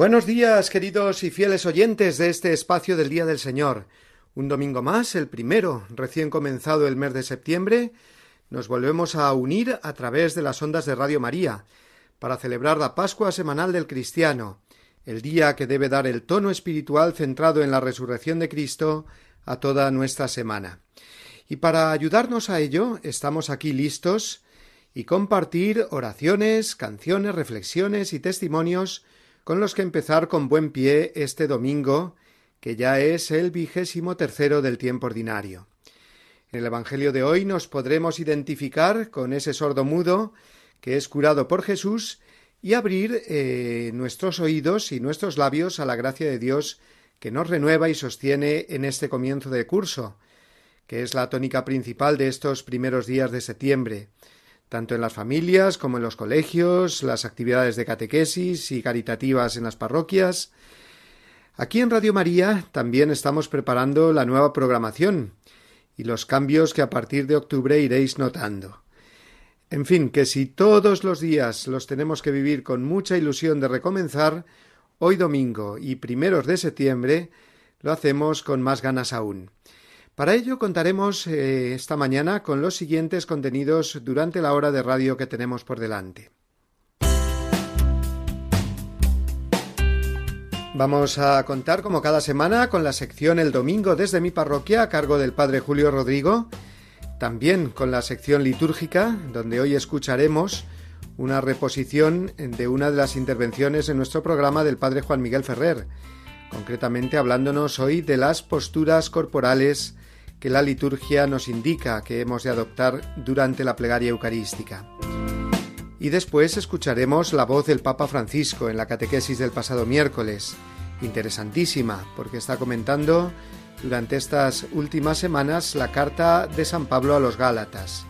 Buenos días, queridos y fieles oyentes de este espacio del Día del Señor. Un domingo más, el primero, recién comenzado el mes de septiembre, nos volvemos a unir a través de las ondas de Radio María para celebrar la Pascua semanal del cristiano, el día que debe dar el tono espiritual centrado en la resurrección de Cristo a toda nuestra semana. Y para ayudarnos a ello, estamos aquí listos y compartir oraciones, canciones, reflexiones y testimonios con los que empezar con buen pie este domingo, que ya es el vigésimo tercero del tiempo ordinario. En el Evangelio de hoy nos podremos identificar con ese sordo mudo que es curado por Jesús y abrir eh, nuestros oídos y nuestros labios a la gracia de Dios que nos renueva y sostiene en este comienzo de curso, que es la tónica principal de estos primeros días de septiembre, tanto en las familias como en los colegios, las actividades de catequesis y caritativas en las parroquias. Aquí en Radio María también estamos preparando la nueva programación y los cambios que a partir de octubre iréis notando. En fin, que si todos los días los tenemos que vivir con mucha ilusión de recomenzar, hoy domingo y primeros de septiembre lo hacemos con más ganas aún. Para ello contaremos eh, esta mañana con los siguientes contenidos durante la hora de radio que tenemos por delante. Vamos a contar como cada semana con la sección El Domingo desde mi parroquia a cargo del Padre Julio Rodrigo, también con la sección litúrgica, donde hoy escucharemos una reposición de una de las intervenciones en nuestro programa del Padre Juan Miguel Ferrer, concretamente hablándonos hoy de las posturas corporales que la liturgia nos indica que hemos de adoptar durante la plegaria eucarística. Y después escucharemos la voz del Papa Francisco en la catequesis del pasado miércoles, interesantísima, porque está comentando durante estas últimas semanas la carta de San Pablo a los Gálatas,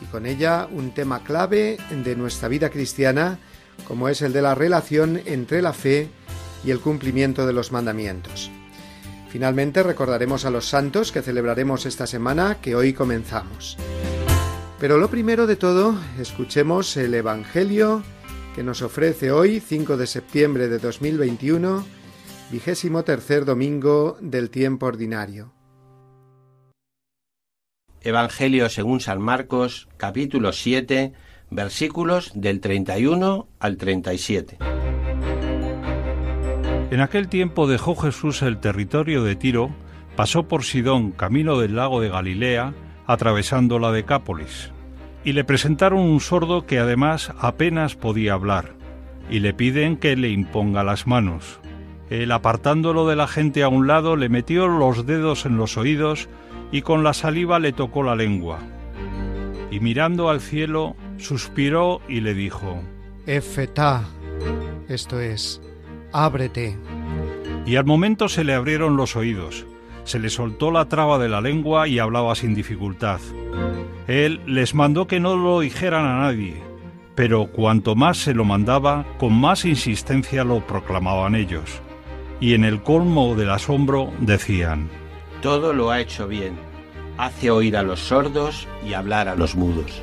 y con ella un tema clave de nuestra vida cristiana, como es el de la relación entre la fe y el cumplimiento de los mandamientos. Finalmente recordaremos a los santos que celebraremos esta semana que hoy comenzamos. Pero lo primero de todo, escuchemos el Evangelio que nos ofrece hoy, 5 de septiembre de 2021, vigésimo tercer domingo del tiempo ordinario. Evangelio según San Marcos, capítulo 7, versículos del 31 al 37. En aquel tiempo dejó Jesús el territorio de Tiro, pasó por Sidón, camino del lago de Galilea, atravesando la Decápolis, y le presentaron un sordo que además apenas podía hablar, y le piden que le imponga las manos. Él, apartándolo de la gente a un lado, le metió los dedos en los oídos y con la saliva le tocó la lengua. Y mirando al cielo, suspiró y le dijo, Efetá, esto es, ábrete. Y al momento se le abrieron los oídos, se le soltó la traba de la lengua y hablaba sin dificultad. Él les mandó que no lo dijeran a nadie, pero cuanto más se lo mandaba, con más insistencia lo proclamaban ellos. Y en el colmo del asombro decían, Todo lo ha hecho bien, hace oír a los sordos y hablar a los mudos.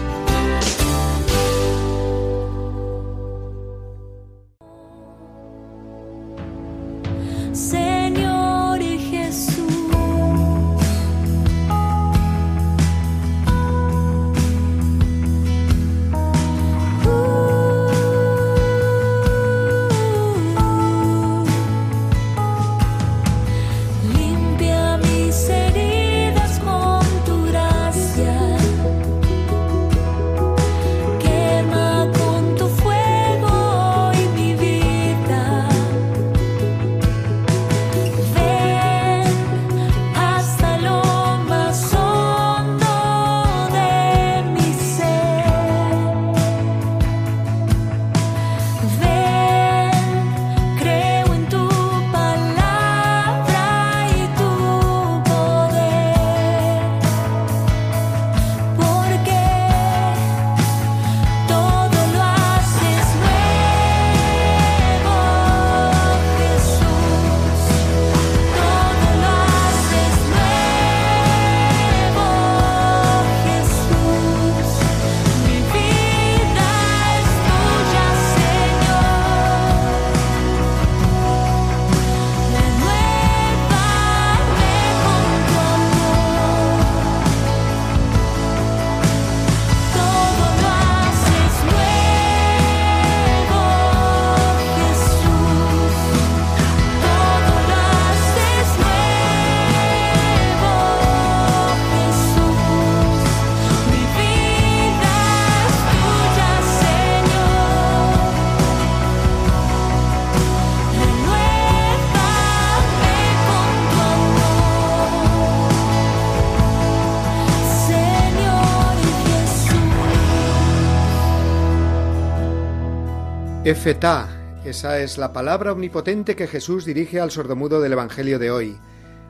Efetá, esa es la palabra omnipotente que Jesús dirige al sordomudo del Evangelio de hoy.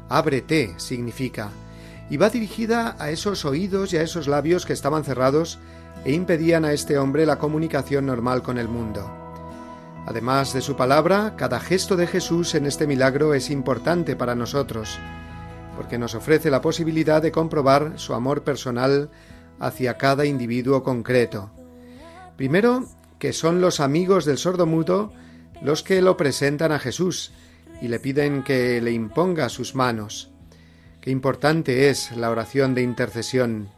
Ábrete significa, y va dirigida a esos oídos y a esos labios que estaban cerrados e impedían a este hombre la comunicación normal con el mundo. Además de su palabra, cada gesto de Jesús en este milagro es importante para nosotros, porque nos ofrece la posibilidad de comprobar su amor personal hacia cada individuo concreto. Primero, que son los amigos del sordomudo los que lo presentan a Jesús y le piden que le imponga sus manos. Qué importante es la oración de intercesión.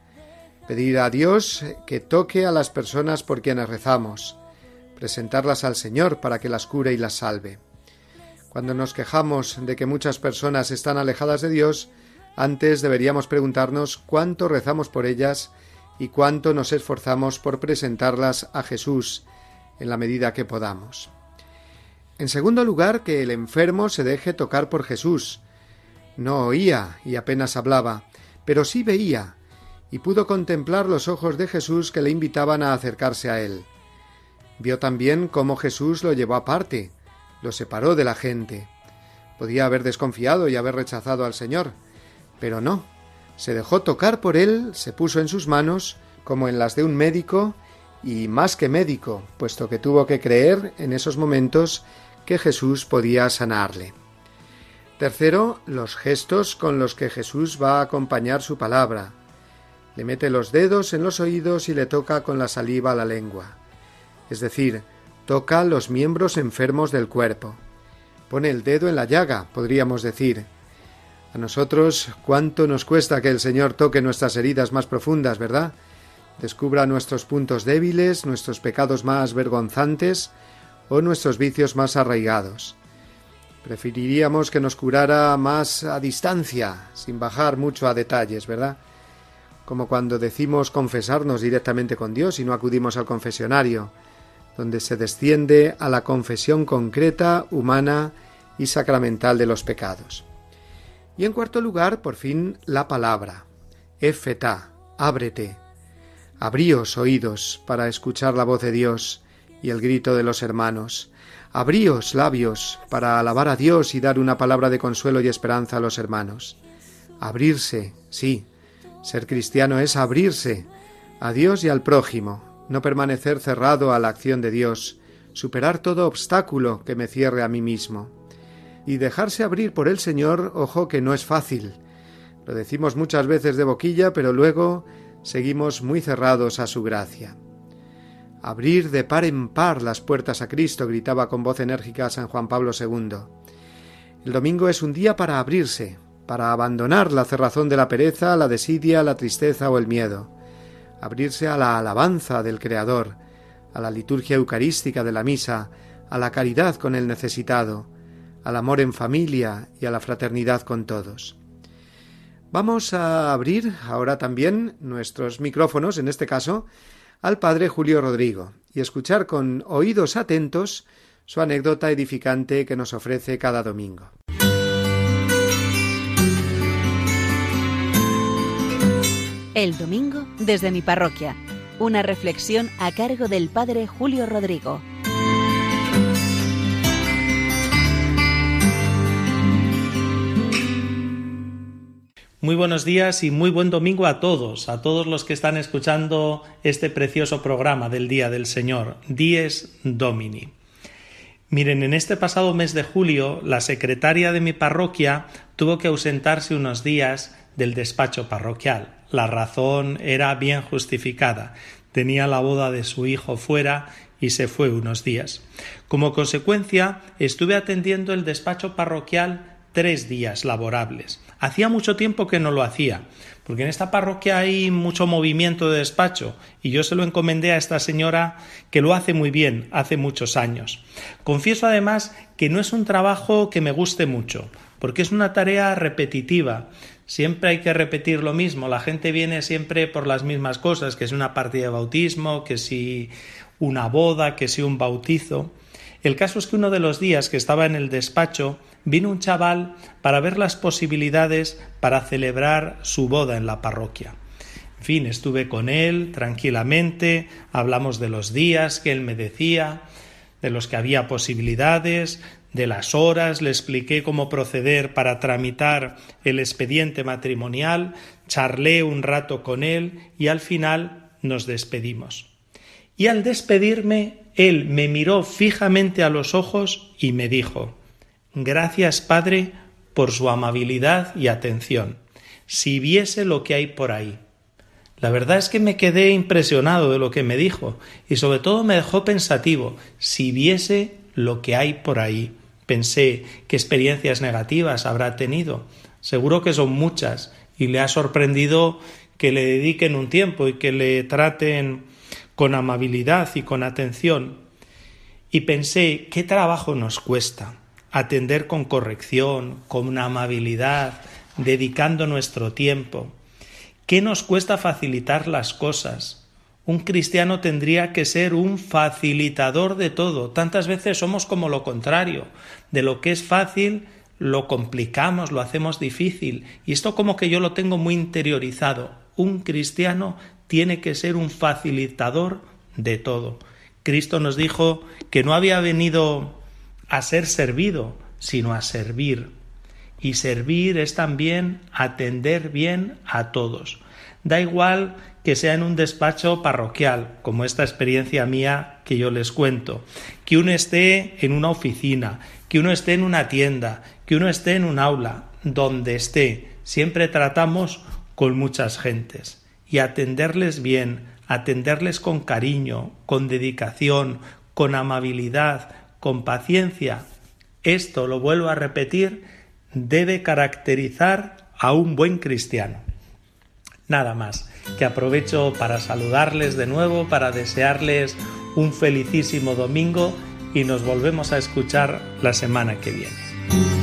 Pedir a Dios que toque a las personas por quienes rezamos, presentarlas al Señor para que las cure y las salve. Cuando nos quejamos de que muchas personas están alejadas de Dios, antes deberíamos preguntarnos cuánto rezamos por ellas y cuánto nos esforzamos por presentarlas a Jesús en la medida que podamos. En segundo lugar, que el enfermo se deje tocar por Jesús. No oía y apenas hablaba, pero sí veía, y pudo contemplar los ojos de Jesús que le invitaban a acercarse a él. Vio también cómo Jesús lo llevó aparte, lo separó de la gente. Podía haber desconfiado y haber rechazado al Señor, pero no. Se dejó tocar por él, se puso en sus manos, como en las de un médico, y más que médico, puesto que tuvo que creer en esos momentos que Jesús podía sanarle. Tercero, los gestos con los que Jesús va a acompañar su palabra. Le mete los dedos en los oídos y le toca con la saliva la lengua. Es decir, toca los miembros enfermos del cuerpo. Pone el dedo en la llaga, podríamos decir. A nosotros cuánto nos cuesta que el Señor toque nuestras heridas más profundas, ¿verdad? descubra nuestros puntos débiles, nuestros pecados más vergonzantes o nuestros vicios más arraigados. Preferiríamos que nos curara más a distancia, sin bajar mucho a detalles, ¿verdad? Como cuando decimos confesarnos directamente con Dios y no acudimos al confesionario, donde se desciende a la confesión concreta, humana y sacramental de los pecados. Y en cuarto lugar, por fin, la palabra. Efeta, ábrete, Abríos oídos para escuchar la voz de Dios y el grito de los hermanos. Abríos labios para alabar a Dios y dar una palabra de consuelo y esperanza a los hermanos. Abrirse, sí. Ser cristiano es abrirse a Dios y al prójimo, no permanecer cerrado a la acción de Dios, superar todo obstáculo que me cierre a mí mismo. Y dejarse abrir por el Señor, ojo que no es fácil. Lo decimos muchas veces de boquilla, pero luego seguimos muy cerrados a su gracia. Abrir de par en par las puertas a Cristo, gritaba con voz enérgica San Juan Pablo II. El domingo es un día para abrirse, para abandonar la cerrazón de la pereza, la desidia, la tristeza o el miedo, abrirse a la alabanza del Creador, a la liturgia eucarística de la misa, a la caridad con el necesitado, al amor en familia y a la fraternidad con todos. Vamos a abrir ahora también nuestros micrófonos, en este caso, al padre Julio Rodrigo, y escuchar con oídos atentos su anécdota edificante que nos ofrece cada domingo. El domingo desde mi parroquia. Una reflexión a cargo del padre Julio Rodrigo. Muy buenos días y muy buen domingo a todos, a todos los que están escuchando este precioso programa del Día del Señor, Dies Domini. Miren, en este pasado mes de julio, la secretaria de mi parroquia tuvo que ausentarse unos días del despacho parroquial. La razón era bien justificada. Tenía la boda de su hijo fuera y se fue unos días. Como consecuencia, estuve atendiendo el despacho parroquial tres días laborables. Hacía mucho tiempo que no lo hacía, porque en esta parroquia hay mucho movimiento de despacho y yo se lo encomendé a esta señora que lo hace muy bien, hace muchos años. Confieso además que no es un trabajo que me guste mucho, porque es una tarea repetitiva. Siempre hay que repetir lo mismo, la gente viene siempre por las mismas cosas, que es una partida de bautismo, que si una boda, que si un bautizo. El caso es que uno de los días que estaba en el despacho vino un chaval para ver las posibilidades para celebrar su boda en la parroquia. En fin, estuve con él tranquilamente, hablamos de los días que él me decía. de los que había posibilidades, de las horas, le expliqué cómo proceder para tramitar el expediente matrimonial, charlé un rato con él y al final nos despedimos. Y al despedirme, él me miró fijamente a los ojos y me dijo Gracias, Padre, por su amabilidad y atención. Si viese lo que hay por ahí. La verdad es que me quedé impresionado de lo que me dijo y sobre todo me dejó pensativo. Si viese lo que hay por ahí. Pensé qué experiencias negativas habrá tenido. Seguro que son muchas y le ha sorprendido que le dediquen un tiempo y que le traten con amabilidad y con atención. Y pensé qué trabajo nos cuesta atender con corrección, con amabilidad, dedicando nuestro tiempo. ¿Qué nos cuesta facilitar las cosas? Un cristiano tendría que ser un facilitador de todo. Tantas veces somos como lo contrario. De lo que es fácil, lo complicamos, lo hacemos difícil. Y esto como que yo lo tengo muy interiorizado. Un cristiano tiene que ser un facilitador de todo. Cristo nos dijo que no había venido a ser servido, sino a servir. Y servir es también atender bien a todos. Da igual que sea en un despacho parroquial, como esta experiencia mía que yo les cuento, que uno esté en una oficina, que uno esté en una tienda, que uno esté en un aula, donde esté, siempre tratamos con muchas gentes y atenderles bien, atenderles con cariño, con dedicación, con amabilidad, con paciencia. Esto, lo vuelvo a repetir, debe caracterizar a un buen cristiano. Nada más que aprovecho para saludarles de nuevo, para desearles un felicísimo domingo y nos volvemos a escuchar la semana que viene.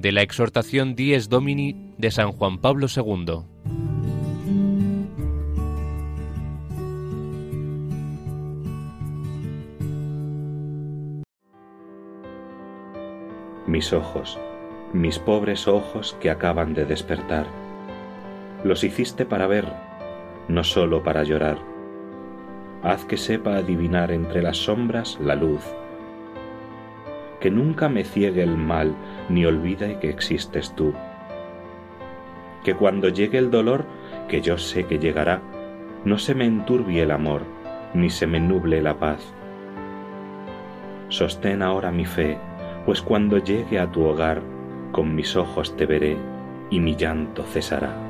De la exhortación Dies Domini de San Juan Pablo II. mis ojos, mis pobres ojos que acaban de despertar. Los hiciste para ver, no sólo para llorar. Haz que sepa adivinar entre las sombras la luz. Que nunca me ciegue el mal ni olvide que existes tú. Que cuando llegue el dolor, que yo sé que llegará, no se me enturbie el amor, ni se me nuble la paz. Sostén ahora mi fe, pues cuando llegue a tu hogar, con mis ojos te veré y mi llanto cesará.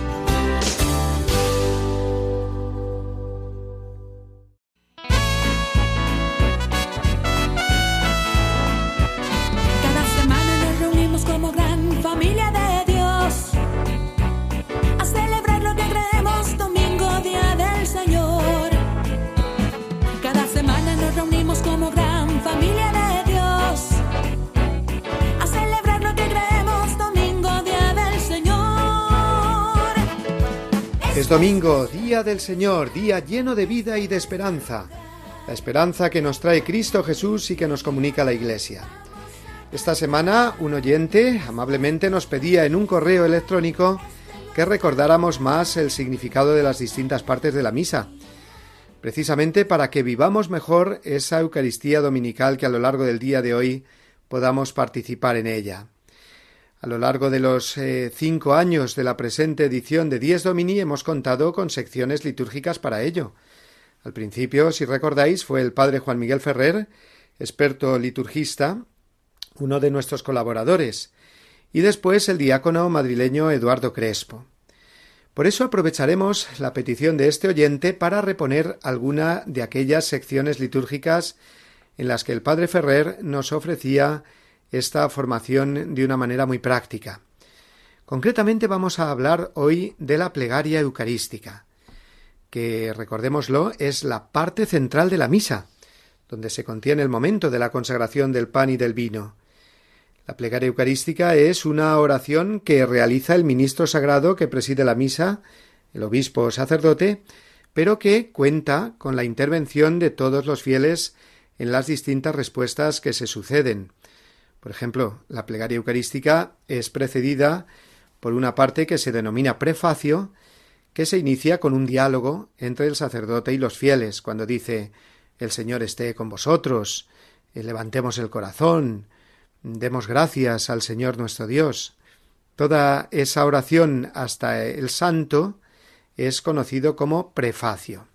Domingo, día del Señor, día lleno de vida y de esperanza. La esperanza que nos trae Cristo Jesús y que nos comunica la Iglesia. Esta semana un oyente amablemente nos pedía en un correo electrónico que recordáramos más el significado de las distintas partes de la misa, precisamente para que vivamos mejor esa Eucaristía dominical que a lo largo del día de hoy podamos participar en ella. A lo largo de los eh, cinco años de la presente edición de Dies Domini hemos contado con secciones litúrgicas para ello. Al principio, si recordáis, fue el padre Juan Miguel Ferrer, experto liturgista, uno de nuestros colaboradores, y después el diácono madrileño Eduardo Crespo. Por eso aprovecharemos la petición de este oyente para reponer alguna de aquellas secciones litúrgicas en las que el padre Ferrer nos ofrecía esta formación de una manera muy práctica. Concretamente vamos a hablar hoy de la plegaria eucarística, que, recordémoslo, es la parte central de la misa, donde se contiene el momento de la consagración del pan y del vino. La plegaria eucarística es una oración que realiza el ministro sagrado que preside la misa, el obispo o sacerdote, pero que cuenta con la intervención de todos los fieles en las distintas respuestas que se suceden. Por ejemplo, la plegaria eucarística es precedida por una parte que se denomina prefacio, que se inicia con un diálogo entre el sacerdote y los fieles, cuando dice El Señor esté con vosotros, eh, levantemos el corazón, demos gracias al Señor nuestro Dios. Toda esa oración hasta el santo es conocido como prefacio.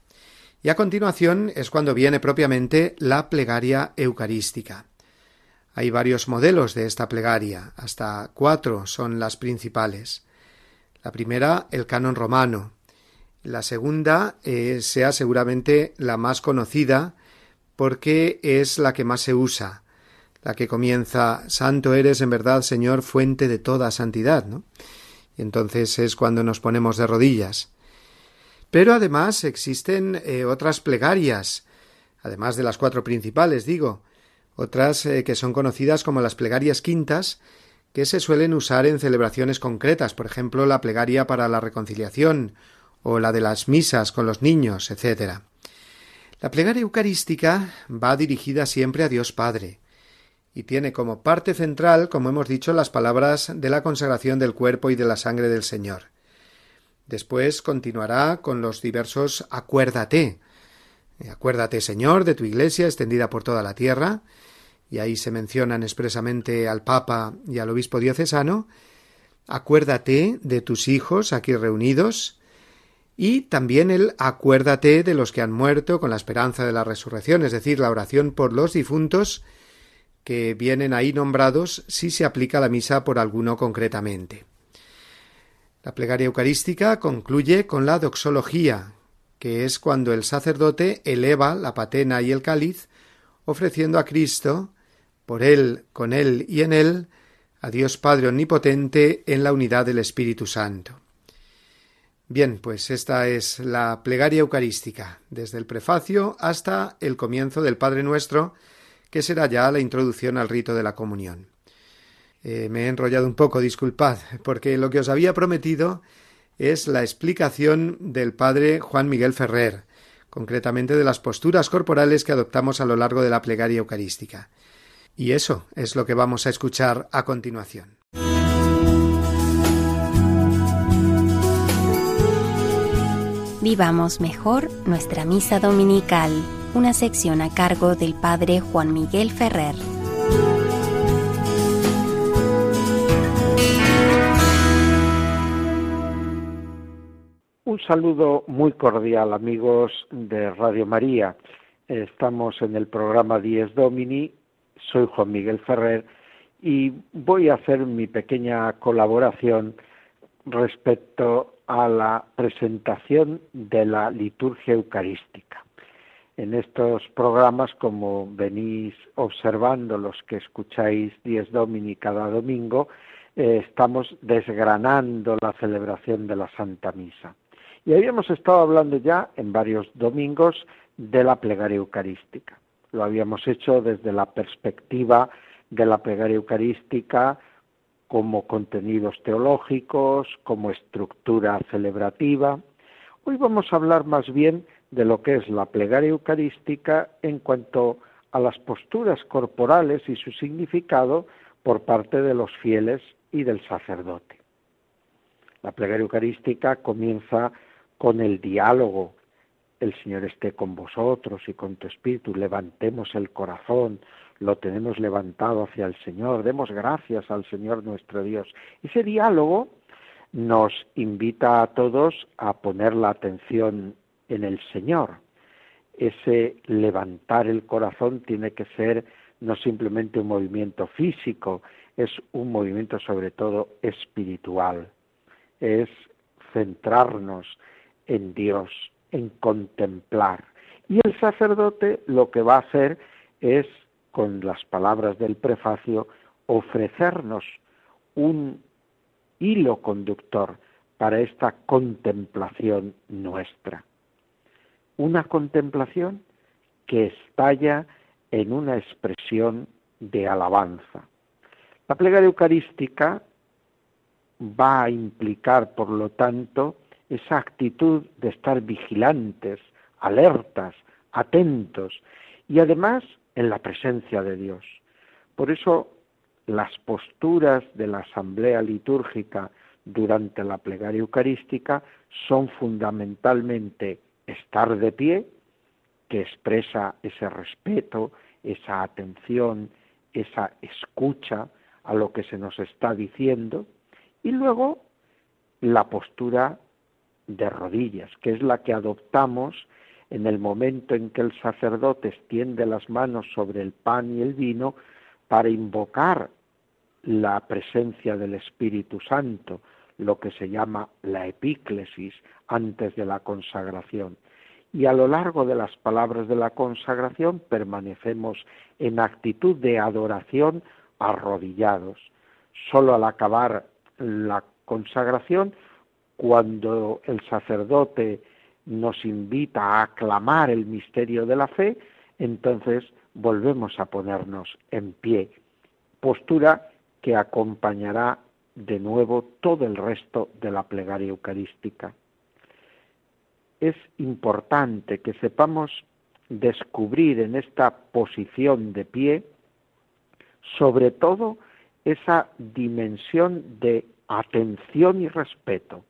Y a continuación es cuando viene propiamente la plegaria eucarística. Hay varios modelos de esta plegaria, hasta cuatro son las principales. La primera, el canon romano. La segunda eh, sea seguramente la más conocida porque es la que más se usa, la que comienza Santo eres en verdad, Señor, fuente de toda santidad, ¿no? Y entonces es cuando nos ponemos de rodillas. Pero además existen eh, otras plegarias, además de las cuatro principales, digo, otras eh, que son conocidas como las plegarias quintas, que se suelen usar en celebraciones concretas, por ejemplo, la plegaria para la reconciliación o la de las misas con los niños, etc. La plegaria eucarística va dirigida siempre a Dios Padre y tiene como parte central, como hemos dicho, las palabras de la consagración del cuerpo y de la sangre del Señor. Después continuará con los diversos acuérdate. Acuérdate, Señor, de tu iglesia extendida por toda la tierra, y ahí se mencionan expresamente al Papa y al obispo diocesano. Acuérdate de tus hijos aquí reunidos, y también el acuérdate de los que han muerto con la esperanza de la resurrección, es decir, la oración por los difuntos que vienen ahí nombrados si se aplica la misa por alguno concretamente. La plegaria eucarística concluye con la doxología, que es cuando el sacerdote eleva la patena y el cáliz, ofreciendo a Cristo, por él, con él y en él, a Dios Padre Omnipotente en la unidad del Espíritu Santo. Bien, pues esta es la plegaria eucarística, desde el prefacio hasta el comienzo del Padre Nuestro, que será ya la introducción al rito de la comunión. Eh, me he enrollado un poco, disculpad, porque lo que os había prometido es la explicación del padre Juan Miguel Ferrer, concretamente de las posturas corporales que adoptamos a lo largo de la plegaria eucarística. Y eso es lo que vamos a escuchar a continuación. Vivamos mejor nuestra misa dominical, una sección a cargo del padre Juan Miguel Ferrer. Un saludo muy cordial amigos de Radio María. Estamos en el programa Dies Domini. Soy Juan Miguel Ferrer y voy a hacer mi pequeña colaboración respecto a la presentación de la liturgia eucarística. En estos programas, como venís observando los que escucháis Dies Domini cada domingo, eh, estamos desgranando la celebración de la Santa Misa. Y habíamos estado hablando ya en varios domingos de la plegaria eucarística. Lo habíamos hecho desde la perspectiva de la plegaria eucarística como contenidos teológicos, como estructura celebrativa. Hoy vamos a hablar más bien de lo que es la plegaria eucarística en cuanto a las posturas corporales y su significado por parte de los fieles y del sacerdote. La plegaria eucarística comienza con el diálogo. El Señor esté con vosotros y con tu espíritu, levantemos el corazón, lo tenemos levantado hacia el Señor, demos gracias al Señor nuestro Dios. Ese diálogo nos invita a todos a poner la atención en el Señor. Ese levantar el corazón tiene que ser no simplemente un movimiento físico, es un movimiento sobre todo espiritual. Es centrarnos en Dios, en contemplar. Y el sacerdote lo que va a hacer es, con las palabras del prefacio, ofrecernos un hilo conductor para esta contemplación nuestra. Una contemplación que estalla en una expresión de alabanza. La plegaria eucarística va a implicar, por lo tanto, esa actitud de estar vigilantes, alertas, atentos y además en la presencia de Dios. Por eso las posturas de la asamblea litúrgica durante la plegaria eucarística son fundamentalmente estar de pie, que expresa ese respeto, esa atención, esa escucha a lo que se nos está diciendo, y luego la postura de rodillas, que es la que adoptamos en el momento en que el sacerdote extiende las manos sobre el pan y el vino para invocar la presencia del Espíritu Santo, lo que se llama la epíclesis antes de la consagración. Y a lo largo de las palabras de la consagración permanecemos en actitud de adoración arrodillados. Solo al acabar la consagración, cuando el sacerdote nos invita a aclamar el misterio de la fe, entonces volvemos a ponernos en pie, postura que acompañará de nuevo todo el resto de la plegaria eucarística. Es importante que sepamos descubrir en esta posición de pie sobre todo esa dimensión de atención y respeto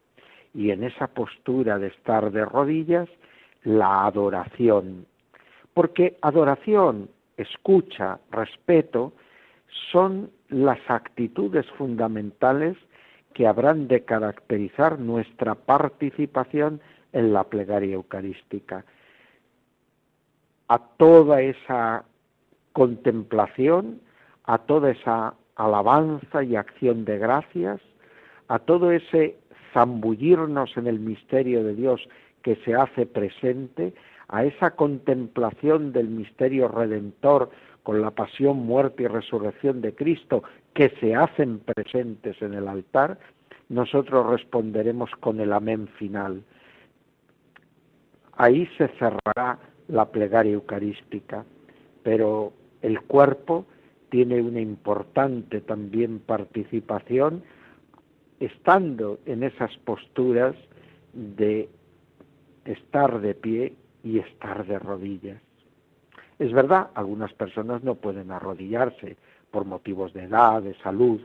y en esa postura de estar de rodillas la adoración. Porque adoración, escucha, respeto son las actitudes fundamentales que habrán de caracterizar nuestra participación en la plegaria eucarística. A toda esa contemplación, a toda esa alabanza y acción de gracias, a todo ese zambullirnos en el misterio de Dios que se hace presente, a esa contemplación del misterio redentor con la pasión, muerte y resurrección de Cristo que se hacen presentes en el altar, nosotros responderemos con el amén final. Ahí se cerrará la plegaria eucarística, pero el cuerpo tiene una importante también participación estando en esas posturas de estar de pie y estar de rodillas. Es verdad, algunas personas no pueden arrodillarse por motivos de edad, de salud.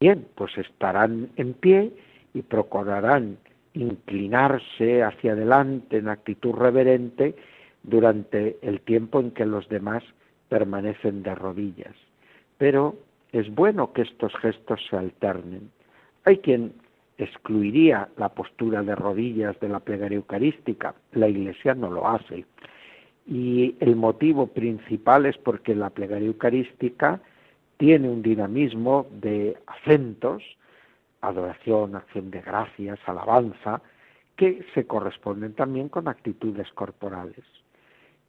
Bien, pues estarán en pie y procurarán inclinarse hacia adelante en actitud reverente durante el tiempo en que los demás permanecen de rodillas. Pero es bueno que estos gestos se alternen. Hay quien excluiría la postura de rodillas de la plegaria eucarística. La Iglesia no lo hace y el motivo principal es porque la plegaria eucarística tiene un dinamismo de acentos, adoración, acción de gracias, alabanza, que se corresponden también con actitudes corporales.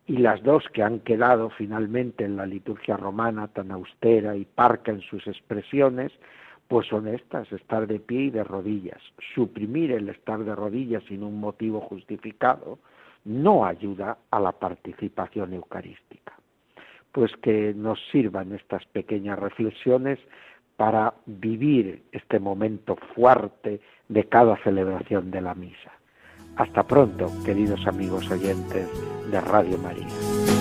Y las dos que han quedado finalmente en la liturgia romana tan austera y parca en sus expresiones, pues son estas, estar de pie y de rodillas. Suprimir el estar de rodillas sin un motivo justificado, no ayuda a la participación eucarística. Pues que nos sirvan estas pequeñas reflexiones para vivir este momento fuerte de cada celebración de la misa. Hasta pronto, queridos amigos oyentes de Radio María.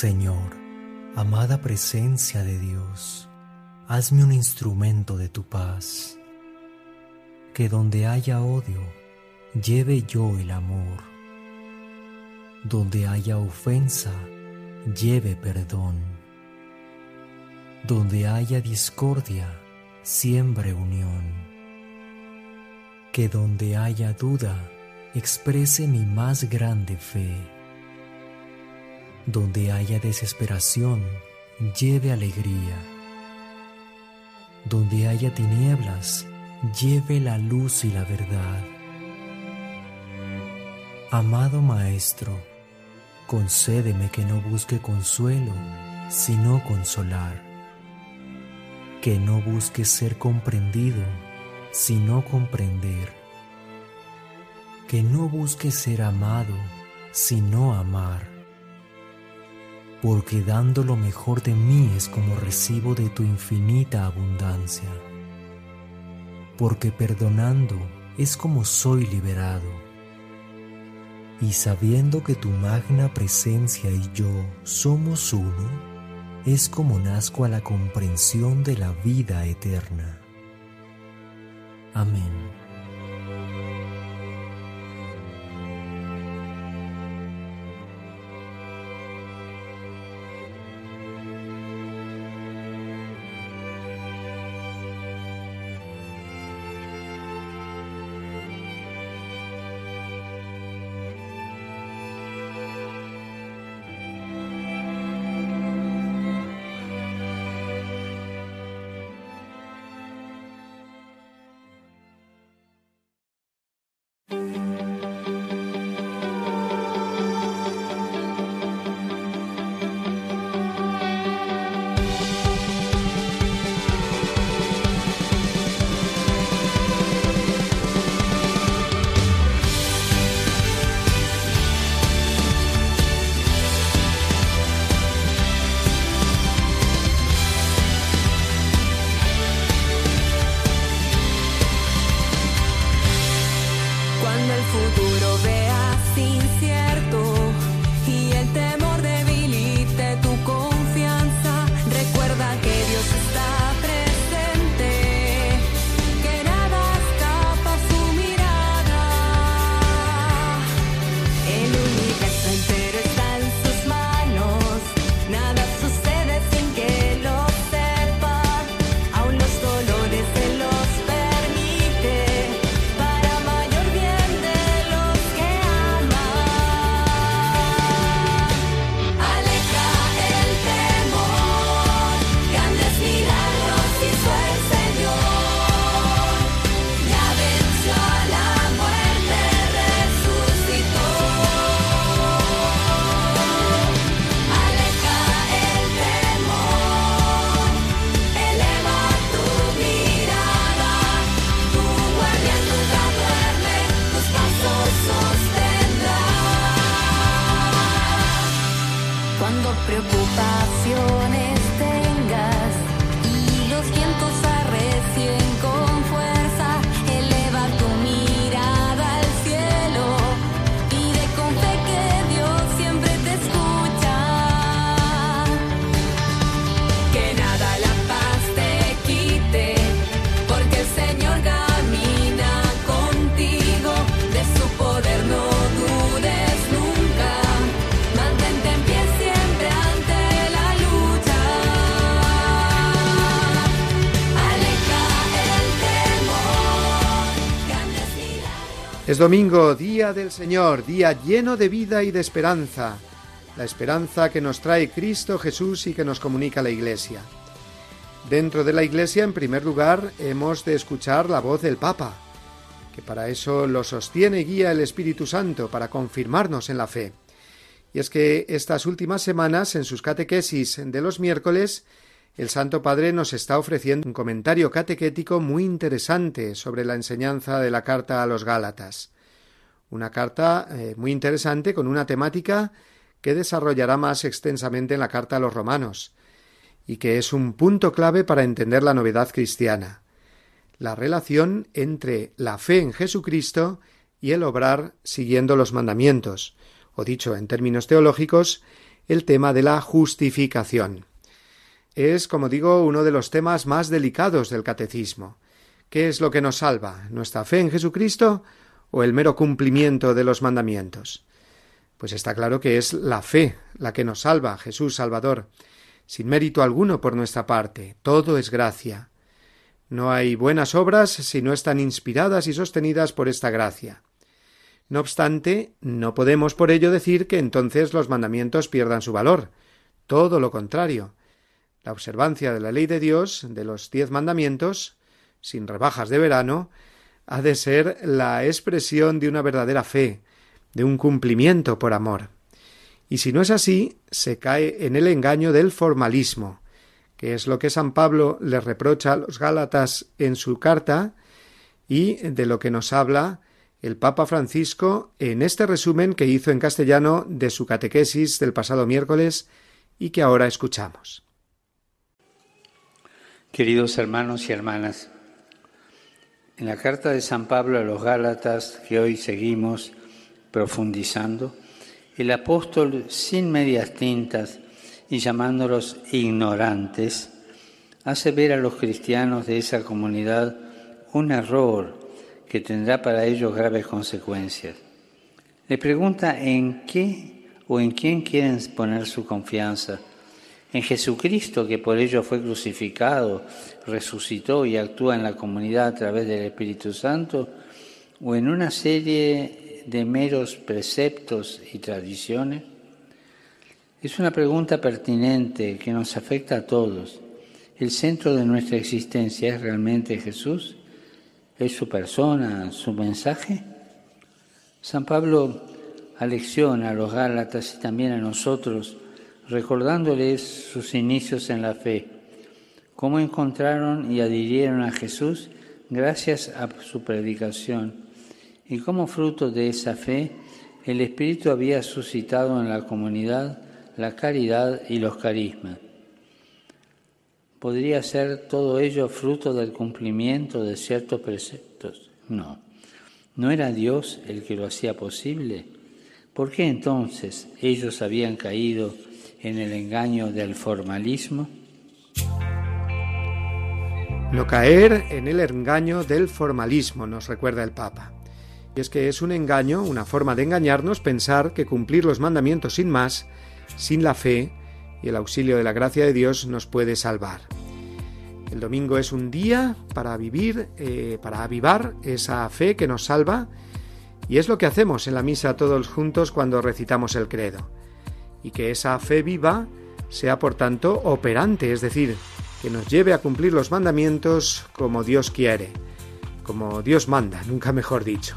Señor, amada presencia de Dios, hazme un instrumento de tu paz. Que donde haya odio, lleve yo el amor. Donde haya ofensa, lleve perdón. Donde haya discordia, siembre unión. Que donde haya duda, exprese mi más grande fe. Donde haya desesperación, lleve alegría. Donde haya tinieblas, lleve la luz y la verdad. Amado Maestro, concédeme que no busque consuelo, sino consolar. Que no busque ser comprendido, sino comprender. Que no busque ser amado, sino amar. Porque dando lo mejor de mí es como recibo de tu infinita abundancia. Porque perdonando es como soy liberado y sabiendo que tu magna presencia y yo somos uno, es como nazco a la comprensión de la vida eterna. Amén. Domingo, día del Señor, día lleno de vida y de esperanza, la esperanza que nos trae Cristo Jesús y que nos comunica la Iglesia. Dentro de la Iglesia, en primer lugar, hemos de escuchar la voz del Papa, que para eso lo sostiene y guía el Espíritu Santo, para confirmarnos en la fe. Y es que estas últimas semanas, en sus catequesis de los miércoles, el Santo Padre nos está ofreciendo un comentario catequético muy interesante sobre la enseñanza de la carta a los Gálatas. Una carta eh, muy interesante con una temática que desarrollará más extensamente en la carta a los romanos, y que es un punto clave para entender la novedad cristiana, la relación entre la fe en Jesucristo y el obrar siguiendo los mandamientos, o dicho en términos teológicos, el tema de la justificación. Es, como digo, uno de los temas más delicados del catecismo. ¿Qué es lo que nos salva? ¿Nuestra fe en Jesucristo o el mero cumplimiento de los mandamientos? Pues está claro que es la fe la que nos salva, Jesús Salvador, sin mérito alguno por nuestra parte, todo es gracia. No hay buenas obras si no están inspiradas y sostenidas por esta gracia. No obstante, no podemos por ello decir que entonces los mandamientos pierdan su valor. Todo lo contrario. La observancia de la ley de Dios, de los diez mandamientos, sin rebajas de verano, ha de ser la expresión de una verdadera fe, de un cumplimiento por amor. Y si no es así, se cae en el engaño del formalismo, que es lo que San Pablo le reprocha a los Gálatas en su carta y de lo que nos habla el Papa Francisco en este resumen que hizo en castellano de su catequesis del pasado miércoles y que ahora escuchamos. Queridos hermanos y hermanas, en la carta de San Pablo a los Gálatas que hoy seguimos profundizando, el apóstol sin medias tintas y llamándolos ignorantes, hace ver a los cristianos de esa comunidad un error que tendrá para ellos graves consecuencias. Le pregunta en qué o en quién quieren poner su confianza. En Jesucristo, que por ello fue crucificado, resucitó y actúa en la comunidad a través del Espíritu Santo, o en una serie de meros preceptos y tradiciones. Es una pregunta pertinente que nos afecta a todos. ¿El centro de nuestra existencia es realmente Jesús? ¿Es su persona, su mensaje? San Pablo alecciona a los Gálatas y también a nosotros, recordándoles sus inicios en la fe, cómo encontraron y adhirieron a Jesús gracias a su predicación, y cómo fruto de esa fe el Espíritu había suscitado en la comunidad la caridad y los carismas. ¿Podría ser todo ello fruto del cumplimiento de ciertos preceptos? No. ¿No era Dios el que lo hacía posible? ¿Por qué entonces ellos habían caído en el engaño del formalismo? No caer en el engaño del formalismo, nos recuerda el Papa. Y es que es un engaño, una forma de engañarnos pensar que cumplir los mandamientos sin más sin la fe y el auxilio de la gracia de Dios nos puede salvar. El domingo es un día para vivir, eh, para avivar esa fe que nos salva y es lo que hacemos en la misa todos juntos cuando recitamos el credo. Y que esa fe viva sea por tanto operante, es decir, que nos lleve a cumplir los mandamientos como Dios quiere, como Dios manda, nunca mejor dicho.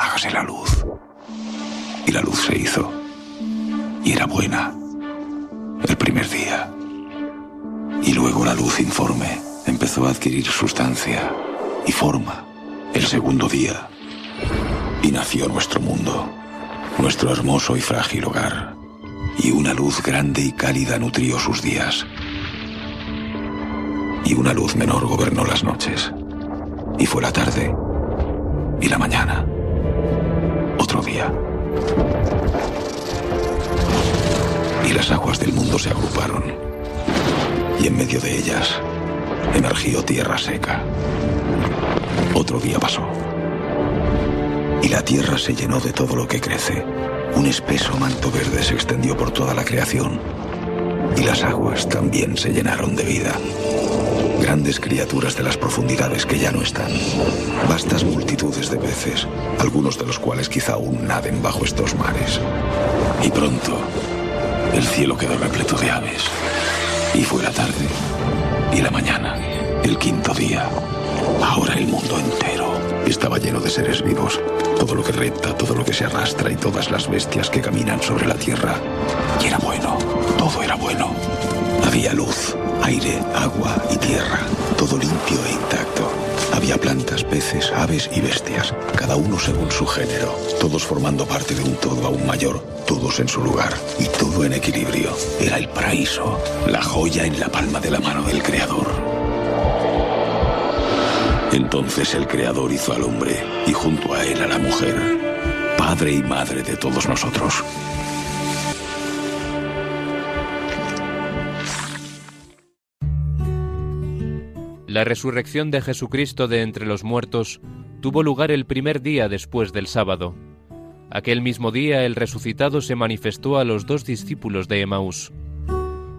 hágase la luz. Y la luz se hizo. Y era buena. El primer día. Y luego la luz informe empezó a adquirir sustancia y forma. El segundo día. Y nació nuestro mundo, nuestro hermoso y frágil hogar. Y una luz grande y cálida nutrió sus días. Y una luz menor gobernó las noches. Y fue la tarde y la mañana. Otro día. Y las aguas del mundo se agruparon. Y en medio de ellas emergió tierra seca. Otro día pasó. Y la tierra se llenó de todo lo que crece. Un espeso manto verde se extendió por toda la creación. Y las aguas también se llenaron de vida. Grandes criaturas de las profundidades que ya no están. Vastas multitudes de peces, algunos de los cuales quizá aún naden bajo estos mares. Y pronto, el cielo quedó repleto de aves. Y fue la tarde y la mañana, el quinto día. Ahora el mundo entero estaba lleno de seres vivos. Todo lo que repta, todo lo que se arrastra y todas las bestias que caminan sobre la tierra. Y era bueno, todo era bueno. Había luz, aire, agua y tierra, todo limpio e intacto. Había plantas, peces, aves y bestias, cada uno según su género, todos formando parte de un todo aún mayor, todos en su lugar y todo en equilibrio. Era el paraíso, la joya en la palma de la mano del Creador. Entonces el Creador hizo al hombre y junto a él a la mujer, padre y madre de todos nosotros. La resurrección de Jesucristo de entre los muertos tuvo lugar el primer día después del sábado. Aquel mismo día el resucitado se manifestó a los dos discípulos de Emaús.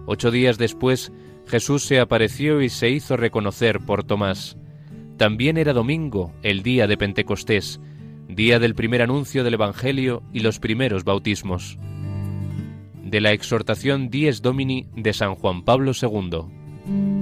Ocho días después Jesús se apareció y se hizo reconocer por Tomás. También era domingo, el día de Pentecostés, día del primer anuncio del Evangelio y los primeros bautismos. De la exhortación Dies Domini de San Juan Pablo II.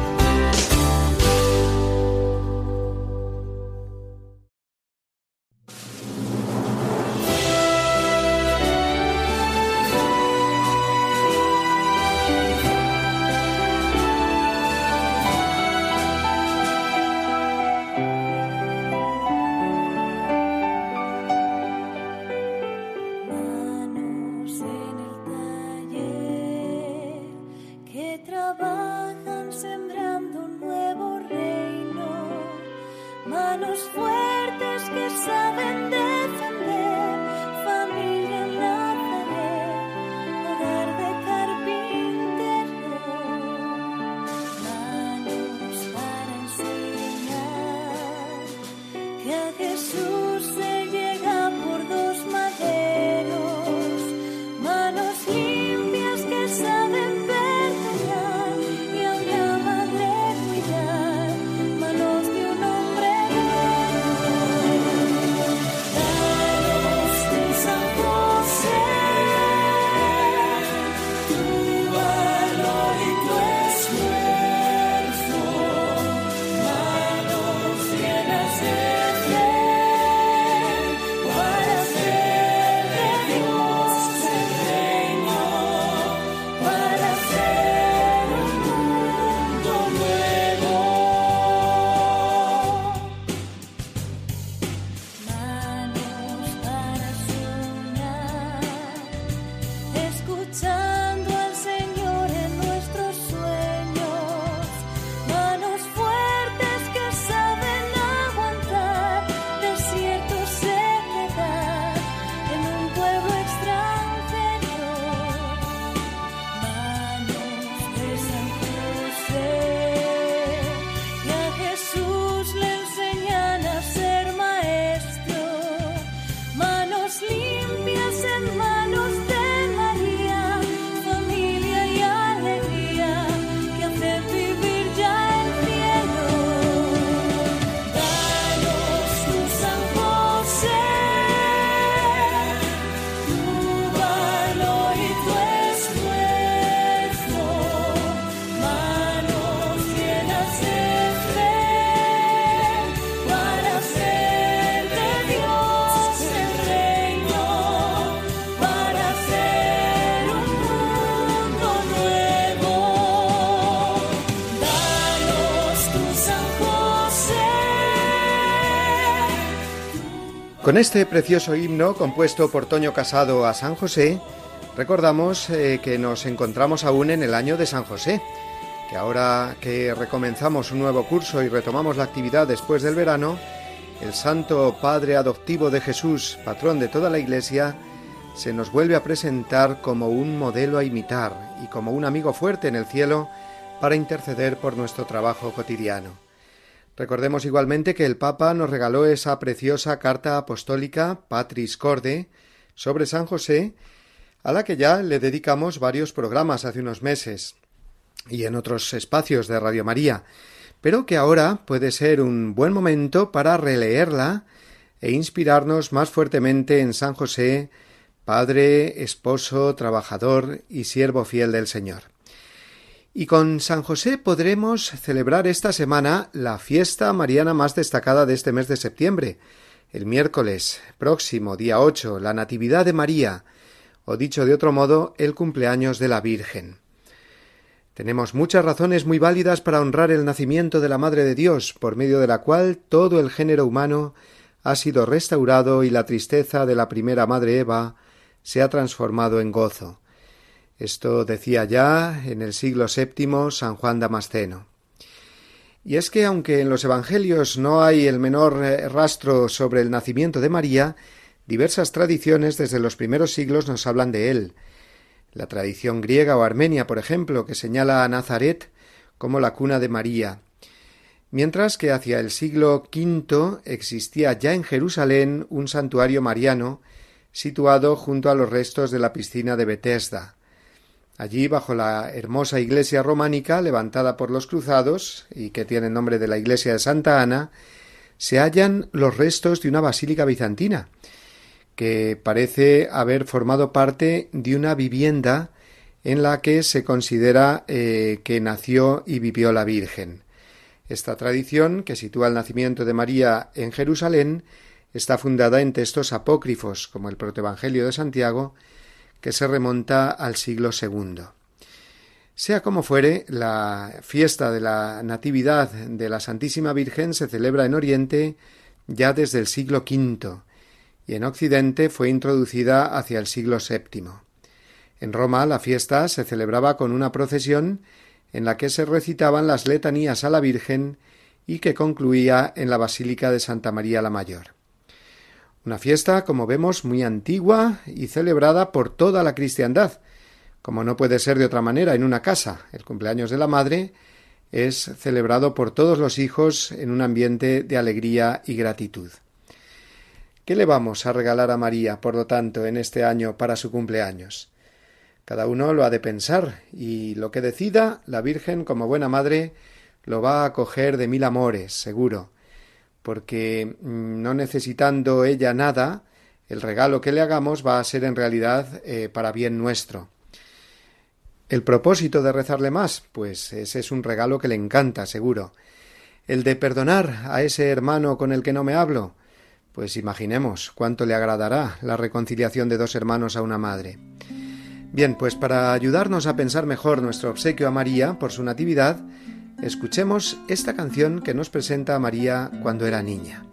Con este precioso himno compuesto por Toño Casado a San José, recordamos eh, que nos encontramos aún en el año de San José, que ahora que recomenzamos un nuevo curso y retomamos la actividad después del verano, el Santo Padre Adoptivo de Jesús, patrón de toda la Iglesia, se nos vuelve a presentar como un modelo a imitar y como un amigo fuerte en el cielo para interceder por nuestro trabajo cotidiano. Recordemos igualmente que el Papa nos regaló esa preciosa carta apostólica Patris Corde sobre San José, a la que ya le dedicamos varios programas hace unos meses y en otros espacios de Radio María, pero que ahora puede ser un buen momento para releerla e inspirarnos más fuertemente en San José, Padre, esposo, trabajador y siervo fiel del Señor. Y con San José podremos celebrar esta semana la fiesta mariana más destacada de este mes de septiembre, el miércoles próximo, día 8, la Natividad de María, o dicho de otro modo, el cumpleaños de la Virgen. Tenemos muchas razones muy válidas para honrar el nacimiento de la Madre de Dios, por medio de la cual todo el género humano ha sido restaurado y la tristeza de la primera Madre Eva se ha transformado en gozo. Esto decía ya en el siglo VII San Juan Damasceno. Y es que aunque en los Evangelios no hay el menor eh, rastro sobre el nacimiento de María, diversas tradiciones desde los primeros siglos nos hablan de él. La tradición griega o armenia, por ejemplo, que señala a Nazaret como la cuna de María, mientras que hacia el siglo V existía ya en Jerusalén un santuario mariano situado junto a los restos de la piscina de Bethesda. Allí, bajo la hermosa iglesia románica levantada por los cruzados y que tiene el nombre de la iglesia de Santa Ana, se hallan los restos de una basílica bizantina, que parece haber formado parte de una vivienda en la que se considera eh, que nació y vivió la Virgen. Esta tradición, que sitúa el nacimiento de María en Jerusalén, está fundada en textos apócrifos, como el Protoevangelio de Santiago, que se remonta al siglo II. Sea como fuere, la fiesta de la Natividad de la Santísima Virgen se celebra en Oriente ya desde el siglo V y en Occidente fue introducida hacia el siglo VII. En Roma la fiesta se celebraba con una procesión en la que se recitaban las letanías a la Virgen y que concluía en la Basílica de Santa María la Mayor. Una fiesta, como vemos, muy antigua y celebrada por toda la cristiandad, como no puede ser de otra manera en una casa. El cumpleaños de la madre es celebrado por todos los hijos en un ambiente de alegría y gratitud. ¿Qué le vamos a regalar a María, por lo tanto, en este año para su cumpleaños? Cada uno lo ha de pensar, y lo que decida, la Virgen, como buena madre, lo va a acoger de mil amores, seguro, porque mm, no necesitando ella nada, el regalo que le hagamos va a ser en realidad eh, para bien nuestro. ¿El propósito de rezarle más? Pues ese es un regalo que le encanta, seguro. ¿El de perdonar a ese hermano con el que no me hablo? Pues imaginemos cuánto le agradará la reconciliación de dos hermanos a una madre. Bien, pues para ayudarnos a pensar mejor nuestro obsequio a María por su natividad, Escuchemos esta canción que nos presenta María cuando era niña.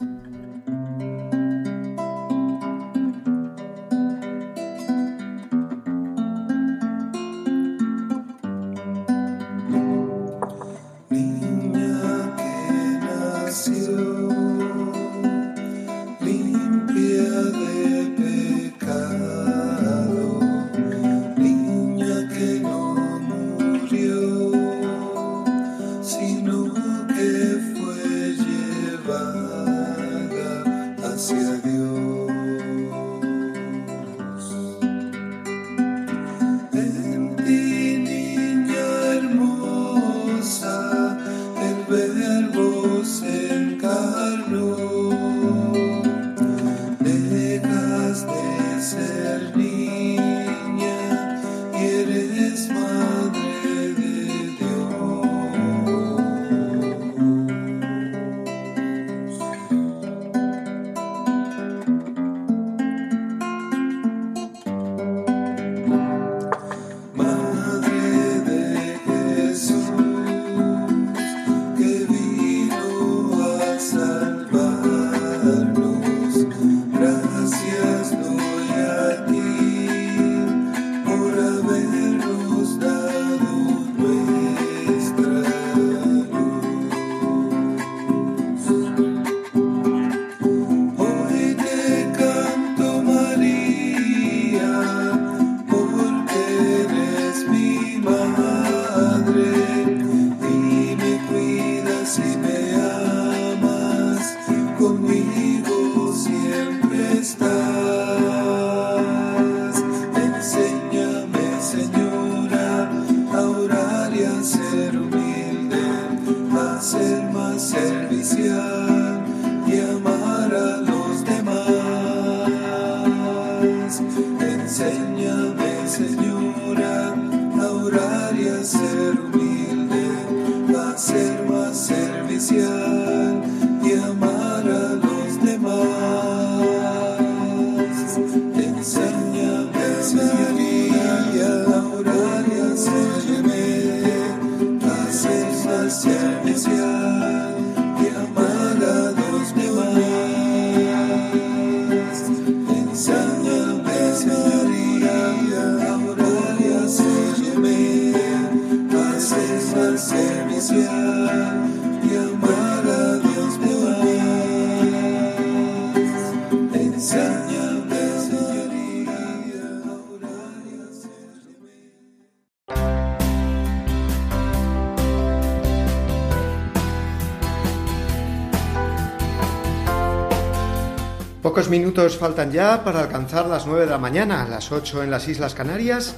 Faltan ya para alcanzar las 9 de la mañana, las 8 en las Islas Canarias,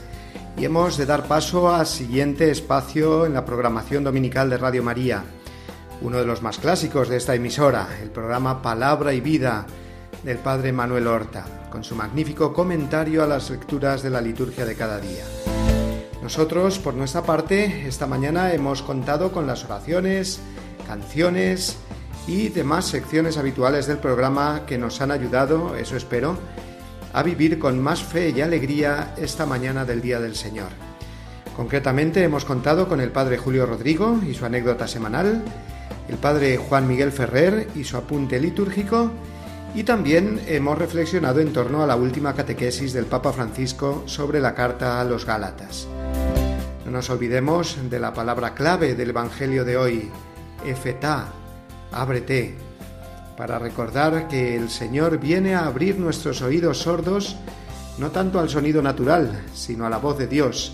y hemos de dar paso al siguiente espacio en la programación dominical de Radio María, uno de los más clásicos de esta emisora, el programa Palabra y Vida del Padre Manuel Horta, con su magnífico comentario a las lecturas de la liturgia de cada día. Nosotros, por nuestra parte, esta mañana hemos contado con las oraciones, canciones y demás secciones habituales del programa que nos han ayudado, eso espero, a vivir con más fe y alegría esta mañana del Día del Señor. Concretamente hemos contado con el Padre Julio Rodrigo y su anécdota semanal, el Padre Juan Miguel Ferrer y su apunte litúrgico, y también hemos reflexionado en torno a la última catequesis del Papa Francisco sobre la carta a los Gálatas. No nos olvidemos de la palabra clave del Evangelio de hoy, efetá, ábrete, para recordar que el Señor viene a abrir nuestros oídos sordos no tanto al sonido natural, sino a la voz de Dios,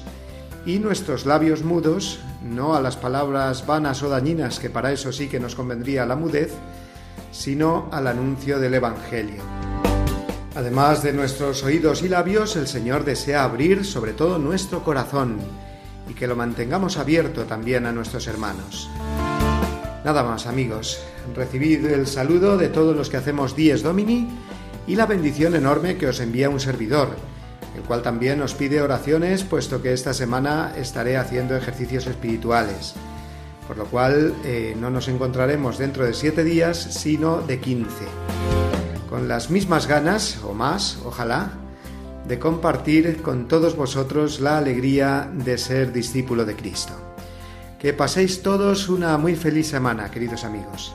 y nuestros labios mudos, no a las palabras vanas o dañinas, que para eso sí que nos convendría la mudez, sino al anuncio del Evangelio. Además de nuestros oídos y labios, el Señor desea abrir sobre todo nuestro corazón y que lo mantengamos abierto también a nuestros hermanos. Nada más amigos, recibid el saludo de todos los que hacemos Dies Domini y la bendición enorme que os envía un servidor, el cual también os pide oraciones puesto que esta semana estaré haciendo ejercicios espirituales, por lo cual eh, no nos encontraremos dentro de siete días, sino de quince, con las mismas ganas, o más, ojalá, de compartir con todos vosotros la alegría de ser discípulo de Cristo. Que paséis todos una muy feliz semana, queridos amigos.